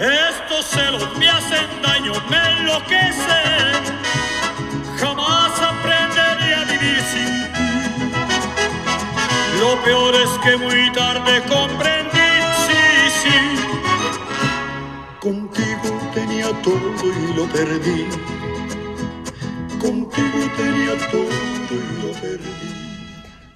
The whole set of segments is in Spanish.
Estos celos me hacen daño, me enloquecen. Jamás aprenderé a vivir sin ti. Lo peor es que muy tarde comprendí, sí, sí. Contigo tenía todo y lo perdí. Contigo tenía todo y lo perdí.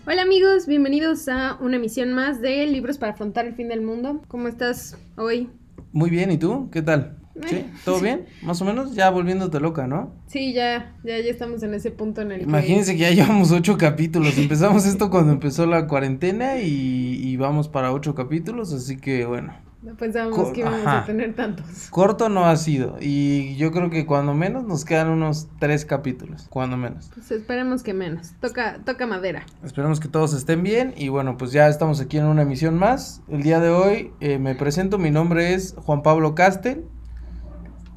Hola amigos, bienvenidos a una emisión más de Libros para afrontar el fin del mundo. ¿Cómo estás hoy? Muy bien, ¿y tú? ¿Qué tal? ¿Sí? ¿Todo bien? Más o menos, ya volviéndote loca, ¿no? Sí, ya, ya, ya estamos en ese punto en el que... Imagínense que ya llevamos ocho capítulos. Empezamos esto cuando empezó la cuarentena y, y vamos para ocho capítulos, así que bueno. No pensábamos que íbamos ajá. a tener tantos. Corto no ha sido y yo creo que cuando menos nos quedan unos tres capítulos, cuando menos. Pues esperemos que menos. Toca, toca madera. Esperemos que todos estén bien y bueno, pues ya estamos aquí en una emisión más. El día de hoy eh, me presento, mi nombre es Juan Pablo Castel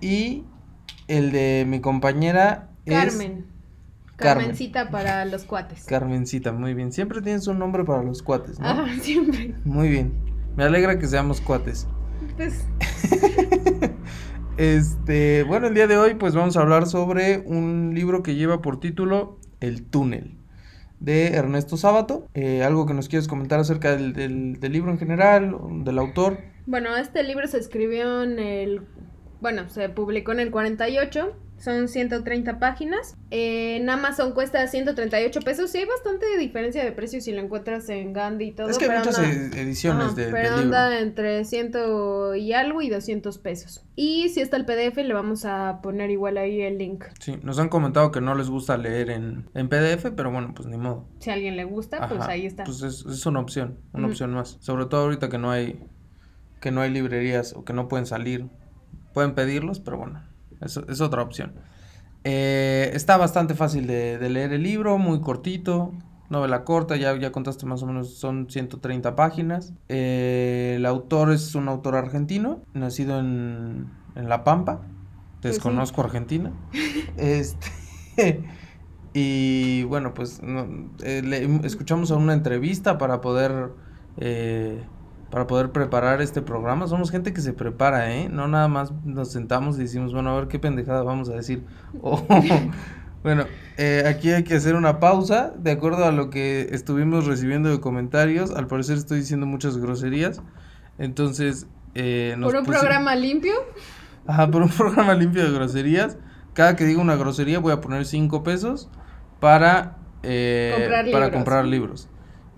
y el de mi compañera es Carmen. Carmen. Carmencita para los cuates. Carmencita, muy bien. Siempre tienes un nombre para los cuates, ¿no? Ajá, siempre. Muy bien. Me alegra que seamos cuates. Pues, Este, bueno, el día de hoy pues vamos a hablar sobre un libro que lleva por título El túnel de Ernesto Sábato. Eh, algo que nos quieres comentar acerca del, del- del libro en general, del autor. bueno, este libro se escribió en el... Bueno, se publicó en el 48. Son 130 páginas. Eh, en Amazon cuesta 138 pesos. Sí, hay bastante diferencia de precio si lo encuentras en Gandhi y todo. es que hay pero muchas anda- ediciones Ajá, de, pero del libro. anda entre 100 y algo y 200 pesos. Y si está el PDF, le vamos a poner igual ahí el link. Sí, nos han comentado que no les gusta leer en, en PDF, pero bueno, pues ni modo. Si a alguien le gusta, pues ahí está. Pues es, es una opción, una opción más. Sobre todo ahorita que no hay que no hay librerías o que no pueden salir. Pueden pedirlos, pero bueno, es, es otra opción. Eh, está bastante fácil de, de leer el libro, muy cortito, novela corta, ya, ya contaste más o menos, son 130 páginas. Eh, el autor es un autor argentino, nacido en, en La Pampa. Pues sí. Desconozco Argentina. Este. Y bueno, pues no, eh, le- escuchamos una entrevista para poder eh, para poder preparar este programa. Somos gente que se prepara, ¿eh? No nada más nos sentamos y decimos, bueno, a ver qué pendejada vamos a decir. O, bueno, eh, aquí hay que hacer una pausa de acuerdo a lo que estuvimos recibiendo de comentarios. Al parecer estoy diciendo muchas groserías. Entonces, eh, nos Por un programa limpio, Ajá, por un programa limpio de groserías. Cada que diga una grosería voy a poner 5 pesos para, eh, Comprar para libros. comprar libros.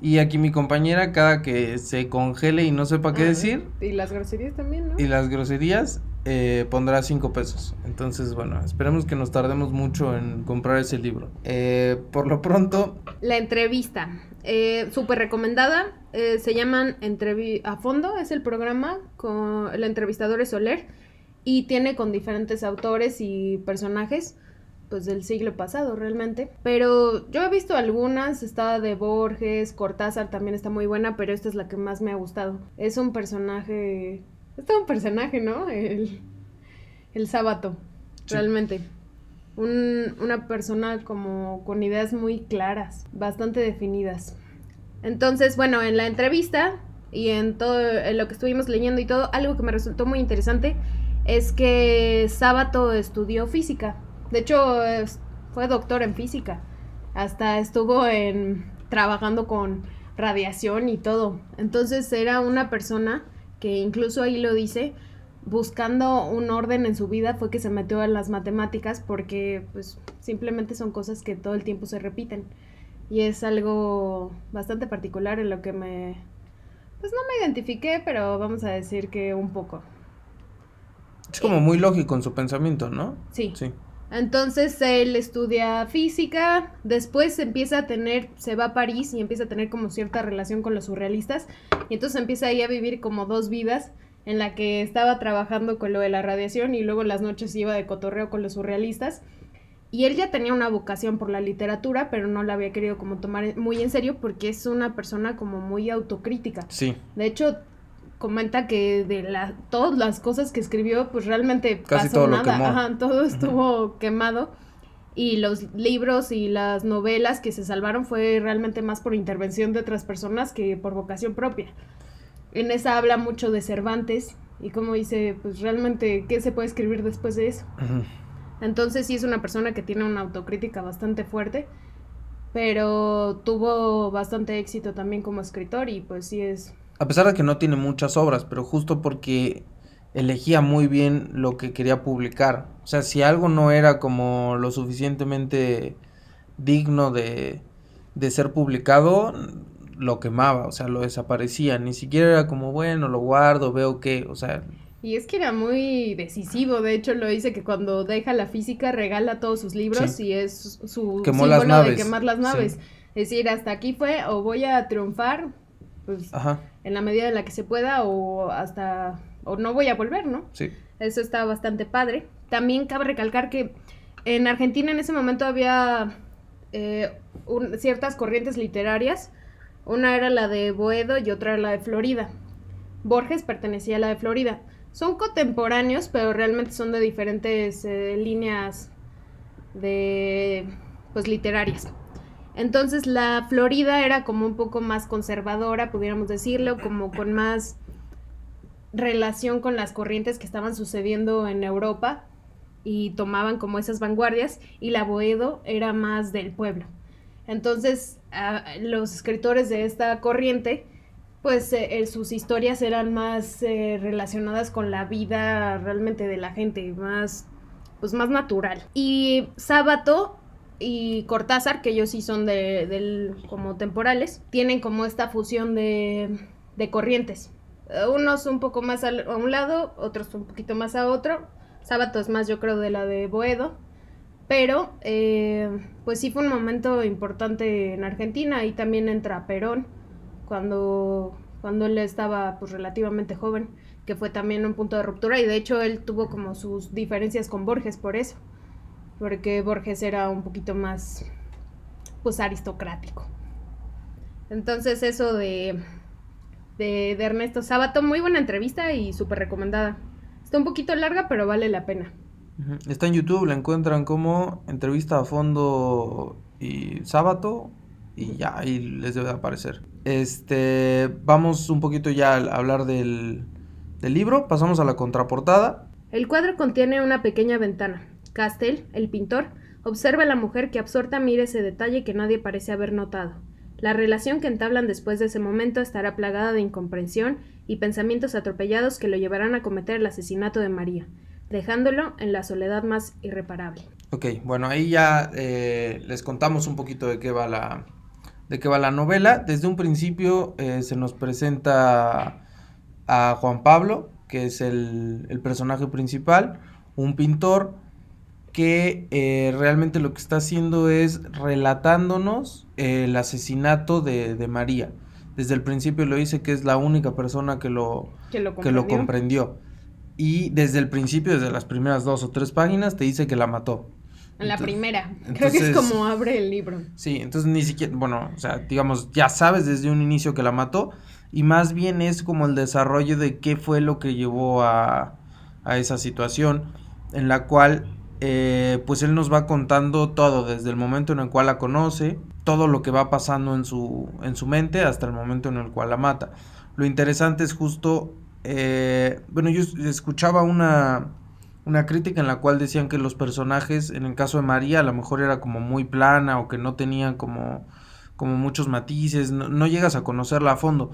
Y aquí mi compañera, cada que se congele y no sepa qué decir, y las groserías también, ¿no? y las groserías, eh, pondrá 5 pesos. Entonces, bueno, esperemos que nos tardemos mucho en comprar ese libro. Eh, por lo pronto, La entrevista, eh, súper recomendada, eh, se llaman Entrevi a fondo, es el programa, con el entrevistador es Soler y tiene con diferentes autores y personajes pues del siglo pasado realmente, pero yo he visto algunas, está de Borges, Cortázar también está muy buena, pero esta es la que más me ha gustado. Es un personaje, es todo un personaje, ¿no? El, el sábado, Sí. realmente. Un- una persona como con ideas muy claras, bastante definidas. Entonces, bueno, en la entrevista y en todo en lo que estuvimos leyendo y todo, algo que me resultó muy interesante es que Sábato estudió física. De hecho, es- fue doctor en física. Hasta estuvo en trabajando con radiación y todo. Entonces era una persona que incluso ahí lo dice, buscando un orden en su vida fue que se metió en las matemáticas porque pues simplemente son cosas que todo el tiempo se repiten. Y es algo bastante particular en lo que me pues no me identifiqué, pero vamos a decir que un poco. es como muy lógico en su pensamiento, ¿no? Sí. Sí. Entonces él estudia física, después empieza a tener, se va a París y empieza a tener como cierta relación con los surrealistas, y entonces empieza ahí a vivir como dos vidas, en la que estaba trabajando con lo de la radiación y luego en las noches iba de cotorreo con los surrealistas. Y él ya tenía una vocación por la literatura, pero no la había querido como tomar muy en serio porque es una persona como muy autocrítica. Sí. De hecho, comenta que de la, todas las cosas que escribió, pues realmente Casi pasó todo lo nada. quemó. Ajá, todo estuvo quemado. Y los libros y las novelas que se salvaron fue realmente más por intervención de otras personas que por vocación propia. En esa habla mucho de Cervantes, Y como dice, pues realmente, ¿qué se puede escribir después de eso? Entonces sí es una persona que tiene una autocrítica bastante fuerte, pero tuvo bastante éxito también como escritor y pues sí es... A pesar de que no tiene muchas obras, pero justo porque elegía muy bien lo que quería publicar. O sea, si algo no era como lo suficientemente digno de, de ser publicado, lo quemaba, o sea, lo desaparecía. Ni siquiera era como, bueno, lo guardo, veo que, o sea... Y es que era muy decisivo, de hecho lo dice que cuando deja la física regala todos sus libros y es su símbolo de quemar las naves. Es decir, hasta aquí fue o voy a triunfar, pues en la medida en la que se pueda o hasta, o no voy a volver, ¿no? Sí. Eso está bastante padre. También cabe recalcar que en Argentina en ese momento había eh, ciertas corrientes literarias una era la de Boedo y otra era la de Florida. Borges pertenecía a la de Florida. Son contemporáneos, pero realmente son de diferentes eh, líneas de pues literarias. Entonces la Florida era como un poco más conservadora, pudiéramos decirlo, como con más relación con las corrientes que estaban sucediendo en Europa y tomaban como esas vanguardias y la Boedo era más del pueblo. Entonces, los escritores de esta corriente, pues eh, sus historias eran más eh, relacionadas con la vida realmente de la gente, más, pues más natural. Y Sábato y Cortázar, que ellos sí son de, como temporales, tienen como esta fusión de, de corrientes. Unos un poco más a un lado, otros un poquito más a otro. Sábato es más, yo creo, de la de Boedo pero, eh, pues sí fue un momento importante en Argentina. y también entra Perón, cuando, cuando él estaba pues relativamente joven, que fue también un punto de ruptura. Y de hecho él tuvo como sus diferencias con Borges por eso. Porque Borges era un poquito más, pues, aristocrático. Entonces eso de, de, de Ernesto Sábato, muy buena entrevista y súper recomendada. Está un poquito larga, pero vale la pena. Está en YouTube, la encuentran como entrevista a fondo y sábado y ya ahí les debe aparecer. Este, vamos un poquito ya a hablar del, del libro, pasamos a la contraportada. El cuadro contiene una pequeña ventana. Castel, el pintor, observa a la mujer que absorta mira ese detalle que nadie parece haber notado. La relación que entablan después de ese momento estará plagada de incomprensión y pensamientos atropellados que lo llevarán a cometer el asesinato de María dejándolo en la soledad más irreparable. Ok, bueno, ahí ya eh, les contamos un poquito de qué va la, de qué va la novela. Desde un principio eh, se nos presenta a Juan Pablo, que es el, personaje principal, un pintor que eh, realmente lo que está haciendo es relatándonos el asesinato de, María. Desde el principio lo dice que es la única persona que lo, que lo comprendió y desde el principio, desde las primeras dos o tres páginas, te dice que la mató. En la primera. Creo que es como abre el libro. Sí, entonces ni siquiera, bueno, o sea, digamos, ya sabes desde un inicio que la mató y más bien es como el desarrollo de qué fue lo que llevó a, a esa situación en la cual eh, pues él nos va contando todo desde el momento en el cual la conoce, todo lo que va pasando en su, en su mente hasta el momento en el cual la mata. Lo interesante es justo eh, bueno, yo escuchaba una, una crítica en la cual decían que los personajes, en el caso de María, a lo mejor era como muy plana o que no tenían como, como muchos matices, no, llegas a conocerla a fondo,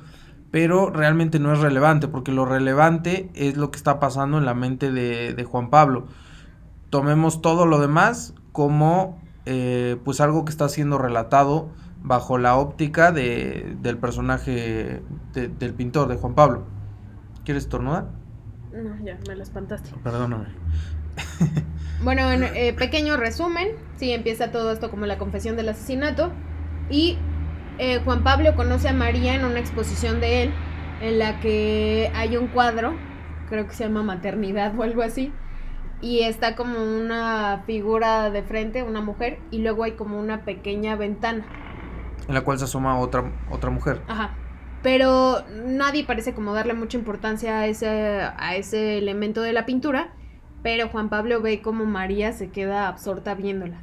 pero realmente no es relevante, porque lo relevante es lo que está pasando en la mente de, Juan Pablo. Tomemos todo lo demás como eh, pues algo que está siendo relatado bajo la óptica de, del personaje del pintor, de Juan Pablo. ¿Quieres tornudar? No, ya, me lo espantaste. Perdóname. bueno, en eh, pequeño resumen, sí, empieza todo esto como la confesión del asesinato. Y eh, Juan Pablo conoce a María en una exposición de él, en la que hay un cuadro, creo que se llama Maternidad o algo así, y está como una figura de frente, una mujer, y luego hay como una pequeña ventana. En la cual se asoma otra, otra mujer. Ajá pero nadie parece como darle mucha importancia a ese, a ese elemento de la pintura, pero Juan Pablo ve como María se queda absorta viéndola.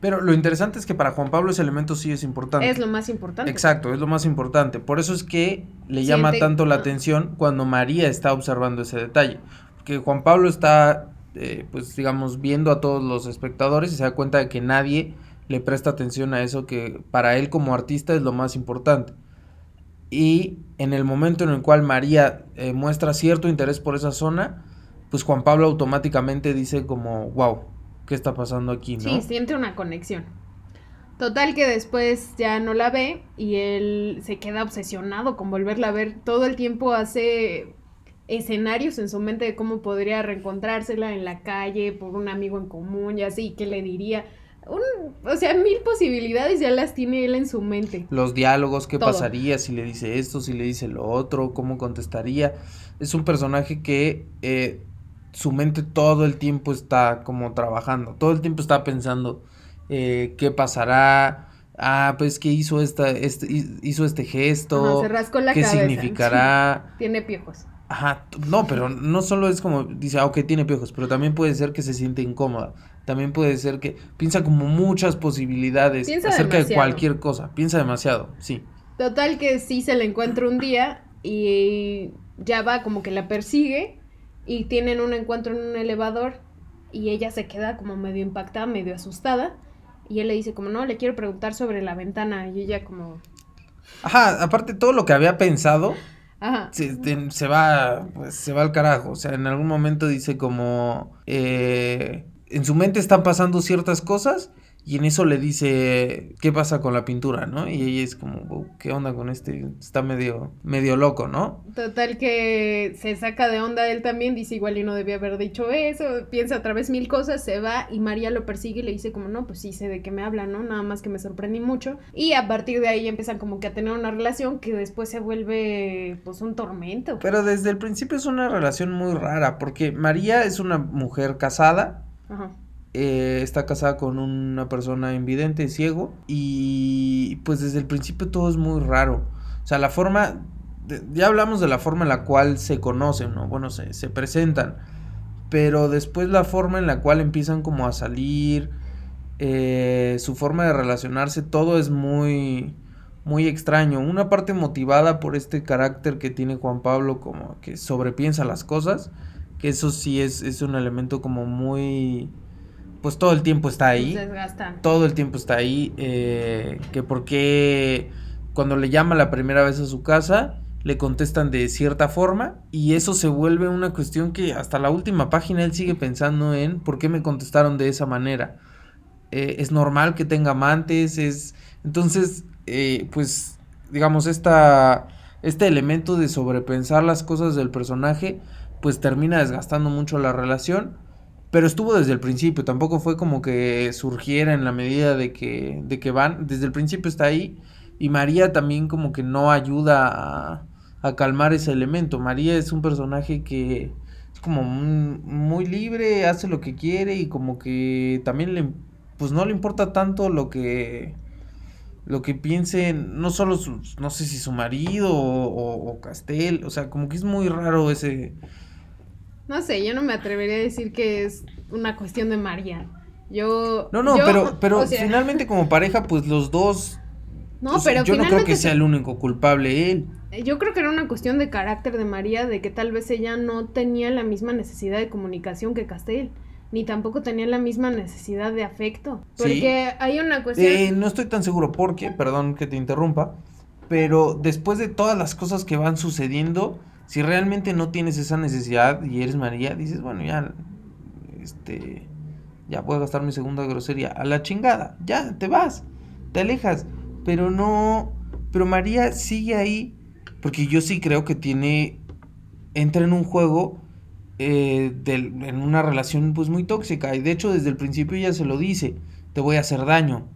Pero lo interesante es que para Juan Pablo ese elemento sí es importante. Es lo más importante. Exacto, es lo más importante. Por eso es que le llama tanto la ah. atención cuando María está observando ese detalle. Que Juan Pablo está, eh, pues digamos, viendo a todos los espectadores y se da cuenta de que nadie le presta atención a eso que para él como artista es lo más importante. Y en el momento en el cual María eh, muestra cierto interés por esa zona, pues Juan Pablo automáticamente dice como, wow, ¿qué está pasando aquí? ¿no? Sí, siente una conexión. Total que después ya no la ve y él se queda obsesionado con volverla a ver. Todo el tiempo hace escenarios en su mente de cómo podría reencontrársela en la calle por un amigo en común y así, qué le diría. Un, o sea, mil posibilidades ya las tiene él en su mente. los diálogos, qué Todo. pasaría si le dice esto, si le dice lo otro, cómo contestaría. Es un personaje que eh, su mente todo el tiempo está como trabajando, todo el tiempo está pensando eh, qué pasará. Ah, pues que hizo esta, este, hi- hizo este gesto, Ajá, se rascó la qué cabeza. significará. Tiene piojos. Ajá, no, pero no solo es como, dice, ah, ok, tiene piojos, pero también puede ser que se siente incómoda. También puede ser que piensa como muchas posibilidades Piensa acerca de cualquier cosa. Piensa demasiado, sí. Total que sí se la encuentra un día y ya va como que la persigue y tienen un encuentro en un elevador y ella se queda como medio impactada, medio asustada y él le dice como no, le quiero preguntar sobre la ventana y ella como, Ajá, aparte todo lo que había pensado se, se va pues, se va al carajo. O sea, en algún momento dice como eh, en su mente están pasando ciertas cosas y en eso le dice qué pasa con la pintura, ¿no? Y ella es como, "Wow, ¿qué onda con este? Está medio medio loco, ¿no? total que se saca de onda él también, dice igual y no debía haber dicho eso, piensa otra vez mil cosas, se va y María lo persigue y le dice como no, pues sí sé de qué me habla, ¿no? Nada más que me sorprendí mucho y a partir de ahí empiezan como que a tener una relación que después se vuelve pues un tormento. Pero desde el principio es una relación muy rara porque María es una mujer casada Ajá. Eh, está casada con una persona invidente, ciego, y pues desde el principio todo es muy raro. O sea, la forma, ya hablamos de la forma en la cual se conocen, ¿no? Bueno, se, se presentan, pero después la forma en la cual empiezan como a salir, eh, su forma de relacionarse, todo es muy, muy extraño. Una parte motivada por este carácter que tiene Juan Pablo, como que sobrepiensa las cosas, que eso sí es, es un elemento como muy, pues todo el tiempo está ahí Desgastan. todo el tiempo está ahí, eh, que por qué cuando le llama la primera vez a su casa, le contestan de cierta forma y eso se vuelve una cuestión que hasta la última página él sigue pensando en por qué me contestaron de esa manera. Eh, es normal que tenga amantes, es... Entonces, eh, pues, digamos, esta, este elemento de sobrepensar las cosas del personaje, pues termina desgastando mucho la relación. Pero estuvo desde el principio, tampoco fue como que surgiera en la medida de que, de que van, desde el principio está ahí. Y María también como que no ayuda a, calmar ese elemento. María es un personaje que es como muy, libre, hace lo que quiere y como que también le, pues no le importa tanto lo que, lo que piense, no solo no sé si su marido o, o, o Castel, o sea, como que es muy raro ese... No sé, yo no me atrevería a decir que es una cuestión de María. Yo. No, no, yo, pero, pero o sea, finalmente como pareja, pues los dos... No, o sea, pero yo no creo que sea se- el único culpable él. Yo creo que era una cuestión de carácter de María, de que tal vez ella no tenía la misma necesidad de comunicación que Castel, ni tampoco tenía la misma necesidad de afecto. Sí. Porque hay una cuestión. Eh, no estoy tan seguro porque, perdón que te interrumpa, pero después de todas las cosas que van sucediendo, si realmente no tienes esa necesidad y eres María, dices, bueno, ya, este, ya puedo gastar mi segunda grosería, a la chingada, ya, te vas, te alejas, pero no, pero María sigue ahí, porque yo sí creo que tiene, entra en un juego eh, del- en una relación pues muy tóxica, y de hecho desde el principio ella se lo dice, te voy a hacer daño,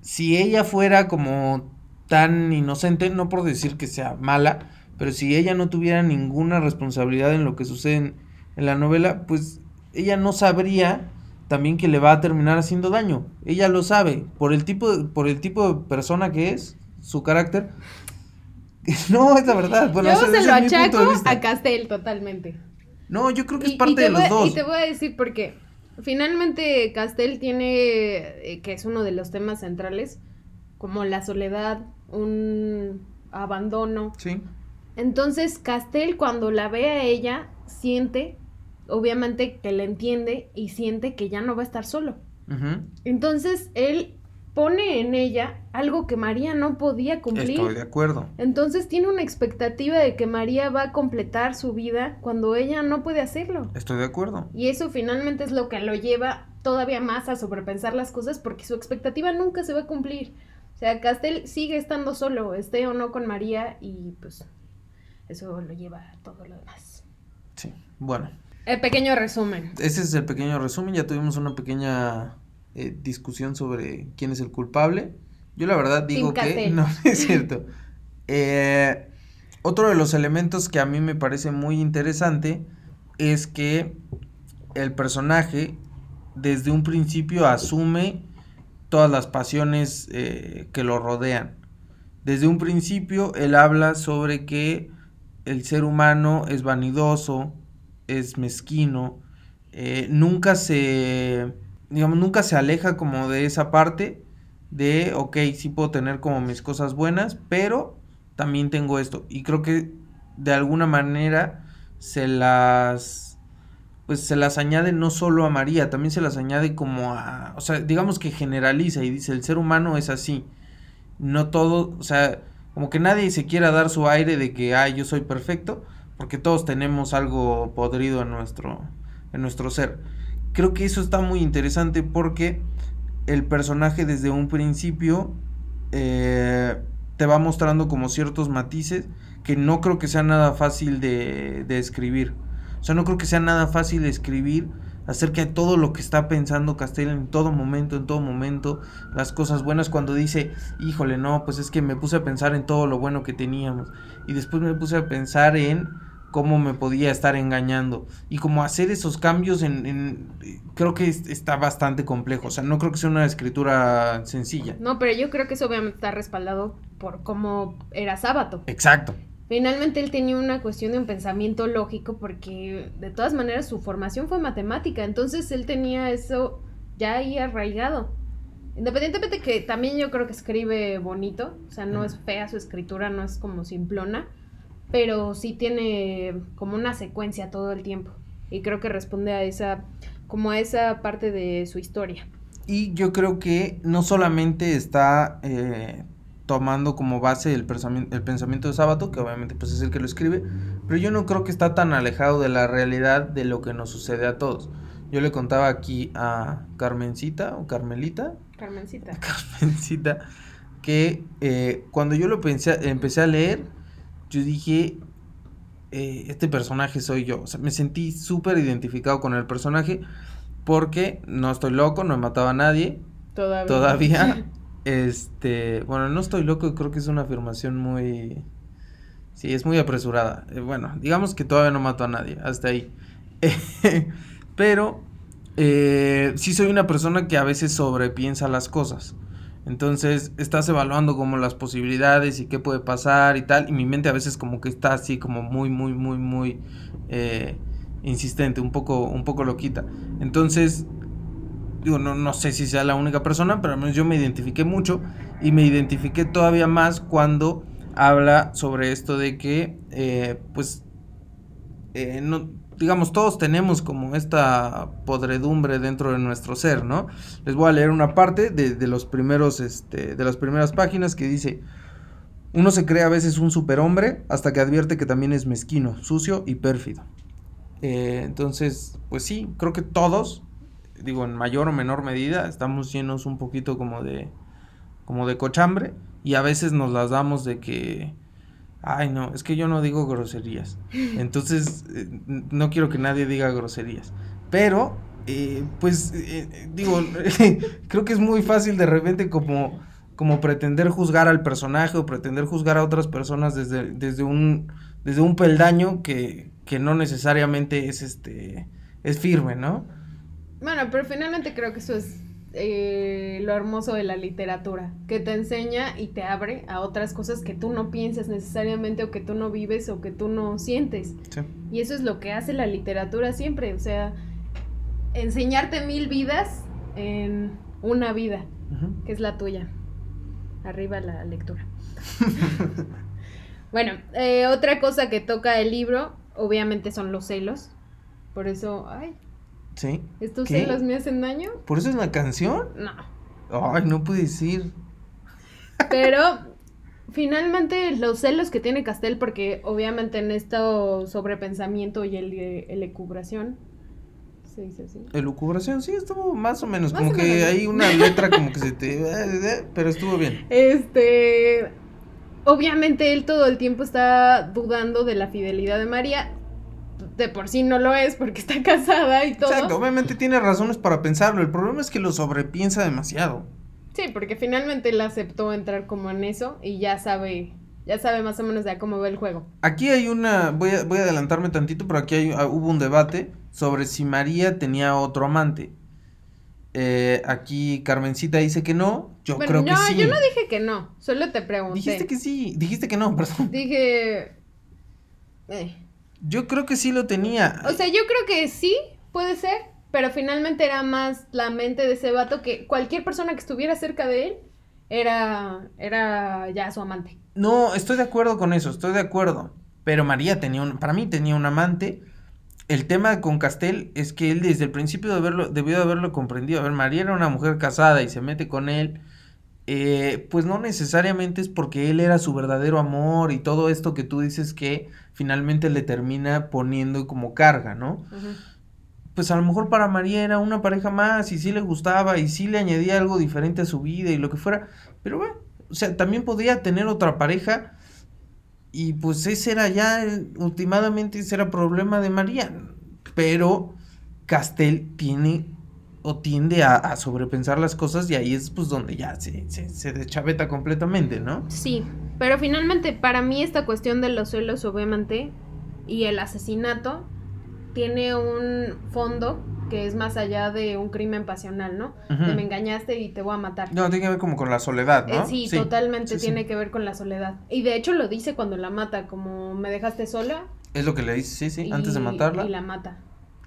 si ella fuera como tan inocente, no por decir que sea mala, pero si ella no tuviera ninguna responsabilidad en lo que sucede en, en la novela, pues ella no sabría también que le va a terminar haciendo daño. Ella lo sabe, por el tipo de, por el tipo de persona que es, su carácter. No, es la verdad. Bueno, yo se lo achaco a Castel totalmente. No, yo creo que es Y- y parte te de los dos. Y te voy a decir por qué. Finalmente, Castel tiene, eh, que es uno de los temas centrales, como la soledad, un abandono. Sí. Entonces, Castel cuando la ve a ella, siente, obviamente que la entiende y siente que ya no va a estar solo. Entonces, él pone en ella algo que María no podía cumplir. Estoy de acuerdo. Entonces tiene una expectativa de que María va a completar su vida cuando ella no puede hacerlo. Estoy de acuerdo. Y eso finalmente es lo que lo lleva todavía más a sobrepensar las cosas porque su expectativa nunca se va a cumplir. O sea, Castel sigue estando solo, esté o no con María y pues eso lo lleva a todo lo demás. Sí. Bueno, El pequeño resumen. ese es el pequeño resumen. Ya tuvimos una pequeña eh, discusión sobre quién es el culpable. Yo la verdad digo que Castel. no es cierto. Eh, otro de los elementos que a mí me parece muy interesante es que el personaje desde un principio asume todas las pasiones eh, que lo rodean. Desde un principio él habla sobre que el ser humano es vanidoso, es mezquino, eh, nunca se, digamos, nunca se aleja como de esa parte de, ok, sí puedo tener como mis cosas buenas, pero también tengo esto. Y creo que de alguna manera se las, pues se las añade no solo a María, también se las añade como a, o sea, digamos que generaliza y dice, el ser humano es así. No todo, o sea, como que nadie se quiera dar su aire de que, ay, yo soy perfecto, porque todos tenemos algo podrido en nuestro, en nuestro ser. Creo que eso está muy interesante porque el personaje desde un principio eh, te va mostrando como ciertos matices que no creo que sea nada fácil de, de escribir. O sea, no creo que sea nada fácil de escribir acerca de todo lo que está pensando Castel en todo momento, en todo momento, las cosas buenas cuando dice, híjole, no, pues es que me puse a pensar en todo lo bueno que teníamos y después me puse a pensar en cómo me podía estar engañando y como hacer esos cambios en, en- creo que es- está bastante complejo, o sea, no creo que sea una escritura sencilla. No, pero yo creo que eso obviamente está respaldado por cómo era Sábato. Exacto. Finalmente él tenía una cuestión de un pensamiento lógico porque de todas maneras su formación fue matemática, entonces él tenía eso ya ahí arraigado. Independientemente que también yo creo que escribe bonito, o sea, no es fea su escritura, no es como simplona, pero sí tiene como una secuencia todo el tiempo y creo que responde a esa como a esa parte de su historia. Y yo creo que no solamente está eh, tomando como base el, pensamiento el pensamiento de Sábato, que obviamente pues es el que lo escribe, pero yo no creo que está tan alejado de la realidad de lo que nos sucede a todos. Yo le contaba aquí a Carmencita o Carmelita, Carmencita. Carmencita, que eh, cuando yo lo pensé, empecé a leer, yo dije, eh, este personaje soy yo. O sea, me sentí súper identificado con el personaje porque no estoy loco, no he matado a nadie, Todavía. todavía. Este, bueno, no estoy loco, creo que es una afirmación muy... Sí, es muy apresurada. Eh, bueno, digamos que todavía no mato a nadie, hasta ahí. Pero eh, sí soy una persona que a veces sobrepiensa las cosas. Entonces estás evaluando como las posibilidades y qué puede pasar y tal. Y mi mente a veces como que está así como muy, muy, muy, muy eh, insistente, un poco, un poco loquita. Entonces, no, no sé si sea la única persona, pero al menos yo me identifiqué mucho y me identifiqué todavía más cuando habla sobre esto de que, eh, pues, eh, no, digamos, todos tenemos como esta podredumbre dentro de nuestro ser, ¿no? Les voy a leer una parte de, de los primeros, este, de las primeras páginas que dice, uno se cree a veces un superhombre hasta que advierte que también es mezquino, sucio y pérfido. Eh, entonces, pues sí, creo que todos, digo, en mayor o menor medida, estamos llenos un poquito como de, como de cochambre y a veces nos las damos de que, ay no, es que yo no digo groserías. Entonces, eh, no quiero que nadie diga groserías. Pero, eh, pues, eh, eh, digo, creo que es muy fácil de repente como, como pretender juzgar al personaje o pretender juzgar a otras personas desde, desde un, desde un peldaño que, que no necesariamente es este, es firme, ¿no? Bueno, pero finalmente creo que eso es eh, lo hermoso de la literatura, que te enseña y te abre a otras cosas que tú no piensas necesariamente o que tú no vives o que tú no sientes. Sí. Y eso es lo que hace la literatura siempre, o sea, enseñarte mil vidas en una vida, que es la tuya. Arriba la lectura. bueno, eh, otra cosa que toca el libro, obviamente son los celos. Por eso, ay, Sí. ¿estos ¿Qué? celos me hacen daño? ¿Por eso es la canción? No. Ay, no puede decir. Pero finalmente los celos que tiene Castel, porque obviamente en esto sobrepensamiento y el, el ecubración, se dice así. Elucubración, sí, estuvo más o menos. Más como o que menos. hay una letra como que se te. Pero estuvo bien. Este, obviamente él todo el tiempo está dudando de la fidelidad de María. De por sí no lo es porque está casada y todo. Exacto, obviamente tiene razones para pensarlo. El problema es que lo sobrepiensa demasiado. Sí, porque finalmente él aceptó entrar como en eso y ya sabe, ya sabe más o menos de cómo va el juego. Aquí hay una. Voy a, voy a adelantarme tantito, pero aquí hay- ah, hubo un debate sobre si María tenía otro amante. Eh, aquí Carmencita dice que no. Yo Bueno, creo no, que sí. yo no dije que no, solo te pregunté. Dijiste que sí. Dijiste que no, perdón. Dije. eh. Yo creo que sí lo tenía. O sea, yo creo que sí, puede ser, pero finalmente era más la mente de ese vato que cualquier persona que estuviera cerca de él era, era ya su amante. No, estoy de acuerdo con eso, estoy de acuerdo. Pero María tenía un, para mí tenía un amante. El tema con Castel es que él desde el principio de haberlo, debió de haberlo comprendido. A ver, María era una mujer casada y se mete con él. Eh, pues no necesariamente es porque él era su verdadero amor y todo esto que tú dices que finalmente le termina poniendo como carga, ¿no? Pues a lo mejor para María era una pareja más y sí le gustaba y sí le añadía algo diferente a su vida y lo que fuera. Pero bueno, o sea, también podría tener otra pareja y pues ese era ya, últimamente ese era problema de María. Pero Castel tiene o tiende a, a sobrepensar las cosas y ahí es pues donde ya se, se, se deschaveta completamente, ¿no? Sí, pero finalmente para mí esta cuestión de los celos obviamente y el asesinato tiene un fondo que es más allá de un crimen pasional, ¿no? Me engañaste y te voy a matar. No, tiene que ver como con la soledad, Eh, ¿no? sí, totalmente sí, sí. tiene que ver con la soledad. Y de hecho lo dice cuando la mata, como me dejaste sola. Es lo que le dice, sí, sí, y- antes de matarla. Y la mata.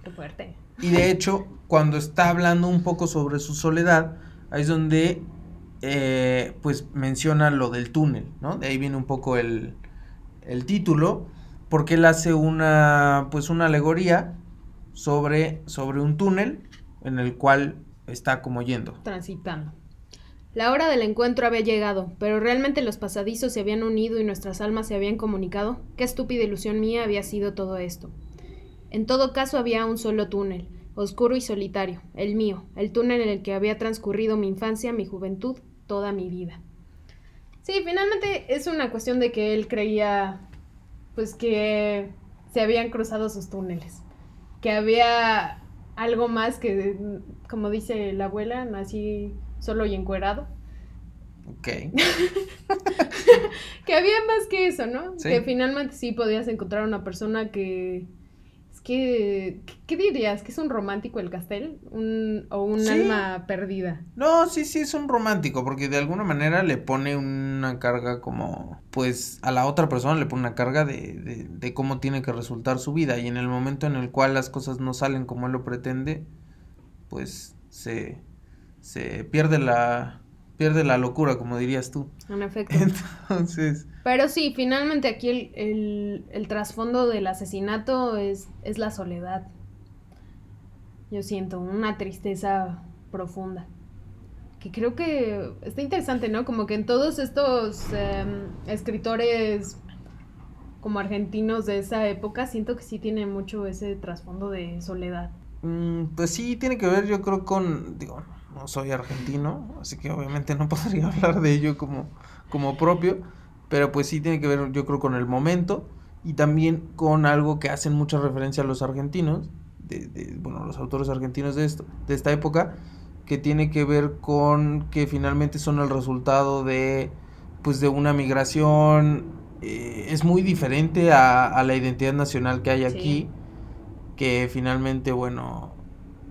Qué fuerte. Y de hecho, cuando está hablando un poco sobre su soledad, ahí es donde eh, pues menciona lo del túnel, ¿no? De ahí viene un poco el, el título, porque él hace una pues una alegoría sobre, sobre un túnel en el cual está como yendo. transitando. La hora del encuentro había llegado, pero realmente los pasadizos se habían unido y nuestras almas se habían comunicado. Qué estúpida ilusión mía había sido todo esto. En todo caso había un solo túnel, oscuro y solitario, el mío, el túnel en el que había transcurrido mi infancia, mi juventud, toda mi vida. Sí, finalmente es una cuestión de que él creía, pues que se habían cruzado sus túneles, que había algo más que, como dice la abuela, nací solo y encuerado. Ok. Que había más que eso, ¿no? Sí. Que finalmente sí podías encontrar una persona que... Que... ¿Qué, qué dirías? ¿Que es un romántico el castel? Un, ¿O un Sí. alma perdida? No, sí, sí, es un romántico, porque de alguna manera le pone una carga como, pues a la otra persona le pone una carga de, de, de cómo tiene que resultar su vida, y en el momento en el cual las cosas no salen como él lo pretende, pues se, se pierde la, pierde la locura, como dirías tú. En efecto. Entonces, Pero sí, finalmente aquí el, el, el trasfondo del asesinato es, es la soledad. Yo siento una tristeza profunda. Que creo que está interesante, ¿no? Como que en todos estos em, escritores como argentinos de esa época, siento que sí tiene mucho ese trasfondo de soledad. mm, pues sí, tiene que ver yo creo con, digo, no soy argentino, así que obviamente no podría hablar de ello como, como propio, pero pues sí tiene que ver yo creo con el momento y también con algo que hacen mucha referencia a los argentinos, de, de, bueno, los autores argentinos de, esto, de esta época, que tiene que ver con que finalmente son el resultado de, pues de una migración, eh, es muy diferente a, a la identidad nacional que hay Sí. aquí, que finalmente, bueno,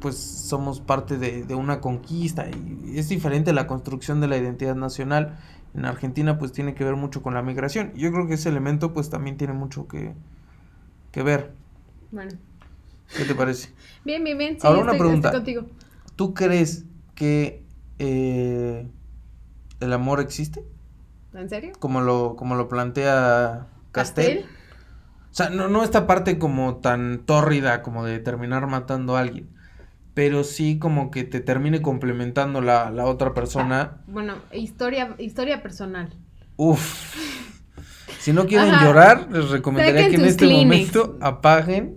pues somos parte de, de una conquista y es diferente la construcción de la identidad nacional. En Argentina pues tiene que ver mucho con la migración. Yo creo que ese elemento pues también tiene mucho que, que ver. Bueno, ¿Qué te parece? Bien, bien, bien. Sí, Ahora una pregunta. estoy contigo. ¿Tú crees que eh, el amor existe? ¿En serio? Como lo, como lo plantea Castel. ¿Castel? O sea, no, no esta parte como tan tórrida como de terminar matando a alguien. Pero sí como que te termine complementando la, la otra persona. Bueno, historia, historia personal. Uf. Si no quieren Ajá. llorar, les recomendaría Saquen que en este Kleenex. momento apaguen.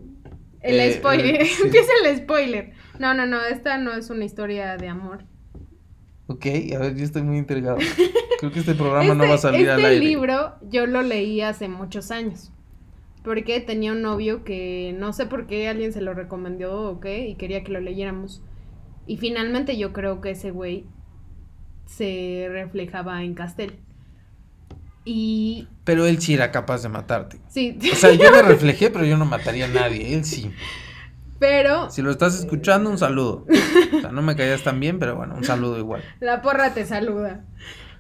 El Eh, spoiler. eh, sí. Empieza el spoiler. No, no, no. Esta no es una historia de amor. Ok, a ver, yo estoy muy intrigado. Creo que este programa no Este- va a salir al este aire. libro yo lo leí hace muchos años. Porque tenía un novio que no sé por qué alguien se lo recomendó o qué y quería que lo leyéramos. Y finalmente yo creo que ese güey se reflejaba en Castel. Y Pero él sí era capaz de matarte. sí, O sea, yo me reflejé, pero yo no mataría a nadie. Él sí. pero Si lo estás escuchando, un saludo. O sea, no me caías tan bien, pero bueno, un saludo igual. La porra te saluda.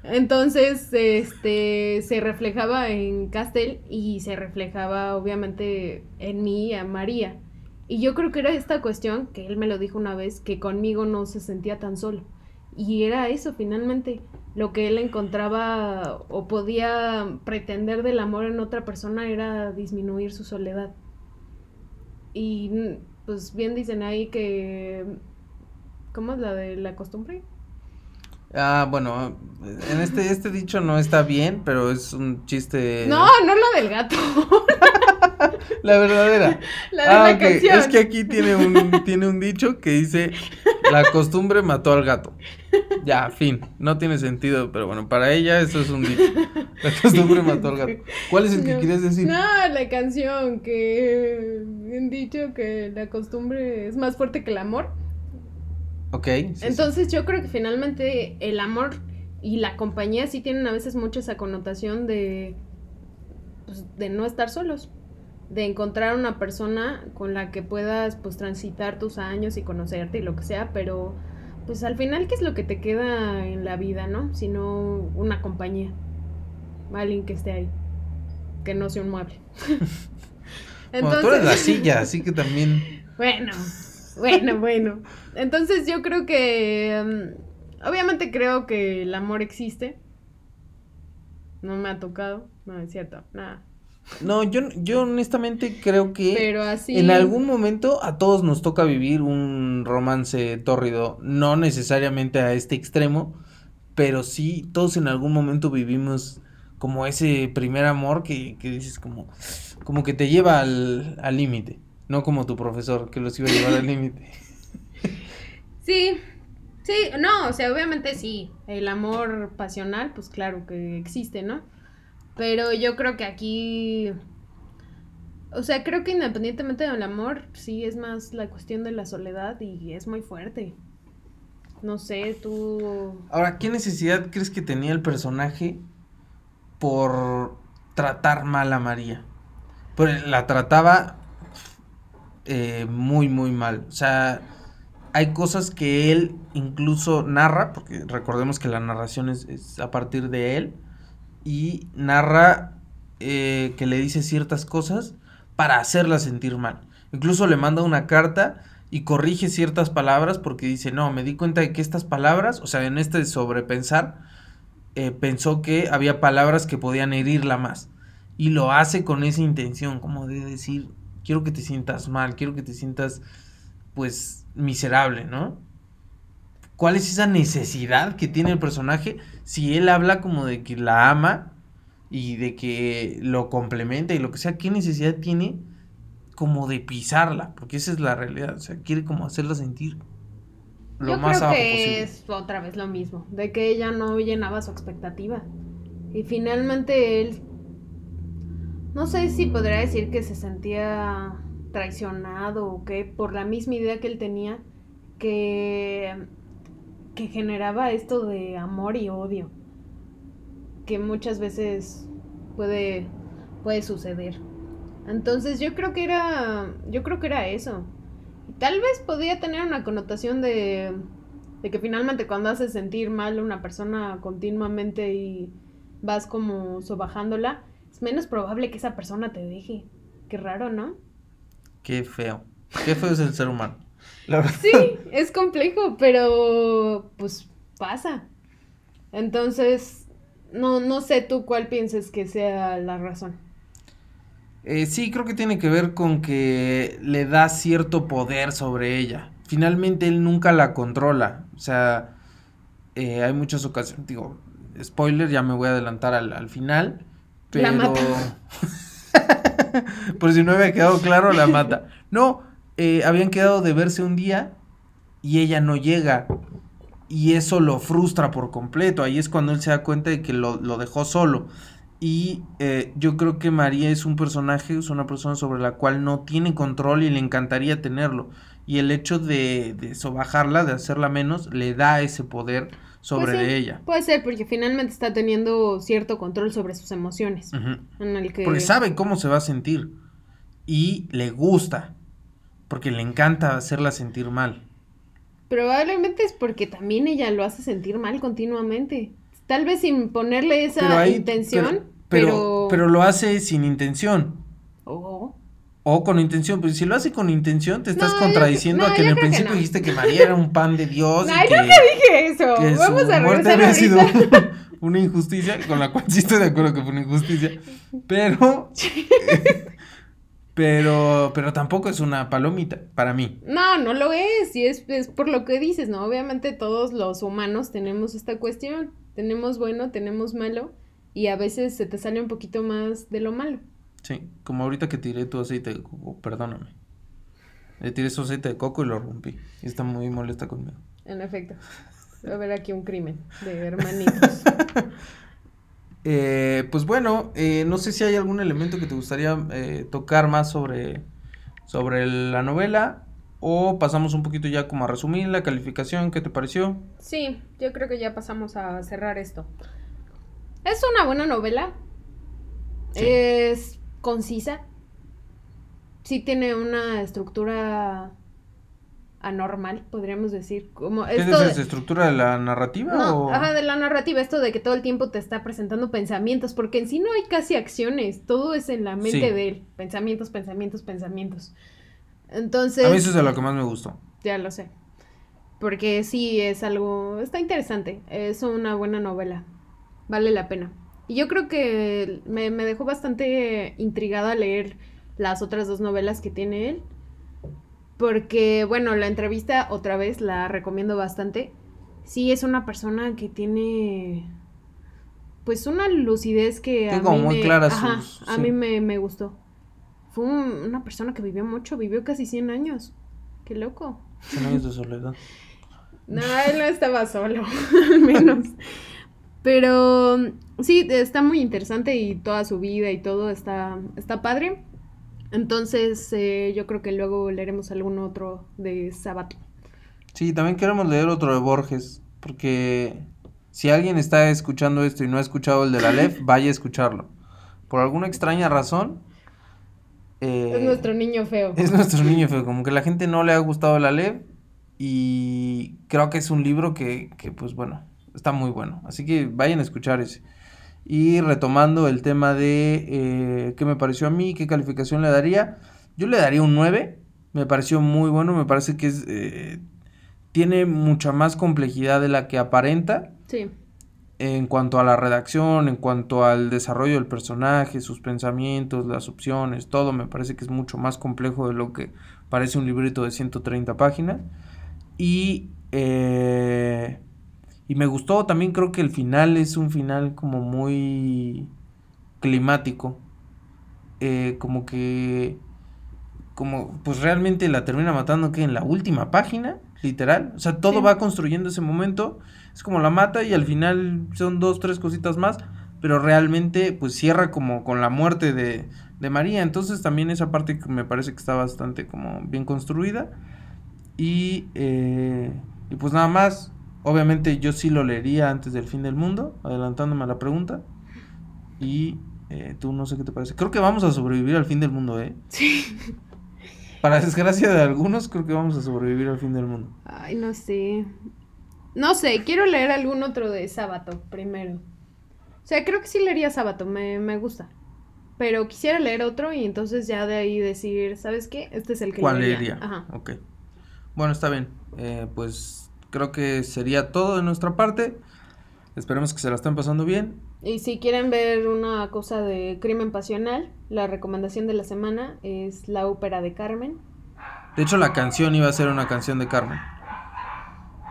Entonces, este, se reflejaba en Castel y se reflejaba obviamente en mí a María. Y yo creo que era esta cuestión, que él me lo dijo una vez, que conmigo no se sentía tan solo. Y era eso finalmente, lo que él encontraba o podía pretender del amor en otra persona era disminuir su soledad. Y pues bien dicen ahí que... ¿Cómo es la de la costumbre? Ah, bueno, en este, este dicho no está bien, pero es un chiste. No, no la del gato. La verdadera. La de ah, la canción. Es que aquí tiene un, tiene un dicho que dice, la costumbre mató al gato. Ya, fin. No tiene sentido, pero bueno, para ella eso es un dicho. La costumbre mató al gato. ¿Cuál es el que No. quieres decir? No, la canción que han dicho que la costumbre es más fuerte que el amor. Ok. sí, sí. Entonces yo creo que finalmente el amor y la compañía sí tienen a veces mucho esa connotación de, pues, de no estar solos. De encontrar una persona con la que puedas pues transitar tus años y conocerte y lo que sea, pero pues al final qué es lo que te queda en la vida, ¿no? Sino una compañía. Alguien que esté ahí. Que no sea un mueble. Bueno, tú eres la silla, así que también. bueno, bueno, bueno. Entonces yo creo que, mm, obviamente creo que el amor existe. No me ha tocado, no es cierto, nada. No, yo, yo honestamente creo que Pero así. en algún momento a todos nos toca vivir un romance tórrido, no necesariamente a este extremo, pero sí todos en algún momento vivimos como ese primer amor que, que dices como, como que te lleva al al límite, no como tu profesor que los iba a llevar al límite. Sí, sí, no, o sea, obviamente sí. El amor pasional, pues claro que existe, ¿no? Pero yo creo que aquí. O sea, creo que independientemente del amor, sí es más la cuestión de la soledad y es muy fuerte. No sé, tú. Ahora, ¿qué necesidad crees que tenía el personaje por tratar mal a María? Pues la trataba eh, muy, muy mal. O sea, hay cosas que él incluso narra, porque recordemos que la narración es, a partir de él, y narra eh, que le dice ciertas cosas para hacerla sentir mal. Incluso le manda una carta y corrige ciertas palabras porque dice, no, me di cuenta de que estas palabras, o sea, en este sobrepensar, eh, pensó que había palabras que podían herirla más. Y lo hace con esa intención, como de decir, quiero que te sientas mal, quiero que te sientas, pues, miserable, ¿no? ¿Cuál es esa necesidad que tiene el personaje si él habla como de que la ama y de que lo complementa y lo que sea? ¿Qué necesidad tiene como de pisarla? Porque esa es la realidad, o sea, quiere como hacerla sentir lo Yo más creo abajo que posible. es otra vez lo mismo, de que ella no llenaba su expectativa. Y finalmente él, no sé si podría decir que se sentía traicionado o qué, por la misma idea que él tenía, que, que generaba esto de amor y odio, que muchas veces puede, puede suceder. Entonces yo creo que era, yo creo que era eso. Tal vez podría tener una connotación de, de que finalmente cuando haces sentir mal a una persona continuamente y vas como sobajándola, es menos probable que esa persona te deje. Qué raro, ¿no? Qué feo. Qué feo es el ser humano. Sí, es complejo, pero pues pasa. Entonces, no, no sé tú cuál pienses que sea la razón. Eh, sí, creo que tiene que ver con que le da cierto poder sobre ella. Finalmente él nunca la controla. O sea, eh, hay muchas ocasiones, digo, spoiler, ya me voy a adelantar al, final. Pero... La mata. Por si no había quedado claro, la mata. No, eh, habían quedado de verse un día y ella no llega. Y eso lo frustra por completo. Ahí es cuando él se da cuenta de que lo, dejó solo. Y eh, yo creo que María es un personaje, es una persona sobre la cual no tiene control y le encantaría tenerlo. Y el hecho de, de sobajarla, de hacerla menos, le da ese poder sobre pues ella. Puede ser, porque finalmente está teniendo cierto control sobre sus emociones. en el que... Porque sabe cómo se va a sentir. Y le gusta porque le encanta hacerla sentir mal. Probablemente es porque también ella lo hace sentir mal continuamente. Tal vez sin ponerle esa intención, pero, pero, lo hace sin intención. O con intención, pues si lo hace con intención, te estás contradiciendo a que en el principio dijiste que María era un pan de Dios. No, yo que dije eso. Vamos a regresar había sido una injusticia, con la cual sí estoy de acuerdo que fue una injusticia. Pero Pero, pero tampoco es una palomita para mí. No, no lo es. Y es, es por lo que dices, ¿no? Obviamente todos los humanos tenemos esta cuestión. Tenemos bueno, tenemos malo. Y a veces se te sale un poquito más de lo malo. Sí, como ahorita que tiré tu aceite de coco, perdóname. Le tiré su aceite de coco y lo rompí. Y está muy molesta conmigo. En efecto. Va a haber aquí un crimen de hermanitos. Eh, pues bueno, eh, no sé si hay algún elemento que te gustaría eh, tocar más sobre, sobre la novela o pasamos un poquito ya como a resumir la calificación, ¿qué te pareció? Sí, yo creo que ya pasamos a cerrar esto. Es una buena novela, es concisa, sí tiene una estructura anormal, podríamos decir. Como ¿Qué esto es estructura de la narrativa? No, ajá, de la narrativa, esto de que todo el tiempo te está presentando pensamientos, porque en sí no hay casi acciones, todo es en la mente de él, pensamientos, pensamientos, pensamientos. Entonces... A mí eso es de lo que más me gustó. Ya lo sé. Porque sí es algo, está interesante, es una buena novela, vale la pena. Y yo creo que me, me dejó bastante intrigada leer las otras dos novelas que tiene él porque, bueno, la entrevista otra vez la recomiendo bastante. Sí, es una persona que tiene pues una lucidez que a mí muy me, clara a mí me, gustó. Fue una persona que vivió mucho, vivió casi 100 años. Qué loco. 100 años de soledad. no, él no estaba solo, al menos. Pero sí, está muy interesante y toda su vida y todo está, está padre. Entonces, eh, yo creo que luego leeremos algún otro de Sabato. Sí, también queremos leer otro de Borges, porque si alguien está escuchando esto y no ha escuchado el de la LEF, vaya a escucharlo. Por alguna extraña razón. Eh, es nuestro niño feo. Es nuestro niño feo, como que la gente no le ha gustado la LEF y creo que es un libro que, que, pues bueno, está muy bueno. Así que vayan a escuchar ese. Y retomando el tema de eh, qué me pareció a mí, qué calificación le daría, yo le daría un 9. Me pareció muy bueno, me parece que es, eh, tiene mucha más complejidad de la que aparenta. Sí. En cuanto a la redacción, en cuanto al desarrollo del personaje, sus pensamientos, las opciones, todo me parece que es mucho más complejo de lo que parece un librito de 130 páginas. Y eh, y me gustó, también creo que el final es un final como muy climático. Eh, como que... Como pues realmente la termina matando que en la última página, literal. O sea, todo va construyendo ese momento. Es como la mata y al final son dos, tres cositas más. Pero realmente pues cierra como con la muerte de, de María. Entonces también esa parte que me parece que está bastante como bien construida. Y, eh, y pues nada más, Obviamente yo sí lo leería antes del fin del mundo, adelantándome a la pregunta. Y eh, tú no sé qué te parece. Creo que vamos a sobrevivir al fin del mundo, ¿eh? Sí. Para desgracia de algunos, creo que vamos a sobrevivir al fin del mundo. Ay, no sé. No sé, quiero leer algún otro de Sábato primero. O sea, creo que sí leería Sábato, me, me gusta. pero quisiera leer otro y entonces ya de ahí decir, ¿sabes qué? Este es el que ¿Cuál leería. leería? Ajá. Ok. Bueno, está bien. Eh, pues creo que sería todo de nuestra parte. Esperemos que se la estén pasando bien. Y si quieren ver una cosa de crimen pasional, la recomendación de la semana es la ópera de Carmen. De hecho, la canción iba a ser una canción de Carmen.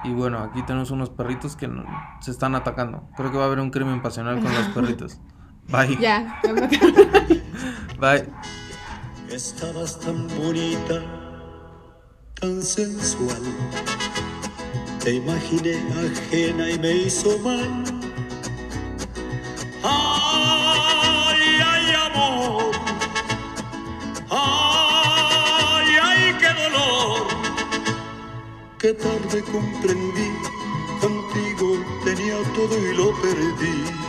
Y bueno, aquí tenemos unos perritos que no- se están atacando. Creo que va a haber un crimen pasional con los perritos. Bye. Ya. Bye. Estabas tan bonita, tan sensual. Te imaginé ajena y me hizo mal. Ay, ay, amor. Ay, ay, qué dolor. Qué tarde comprendí, contigo tenía todo y lo perdí.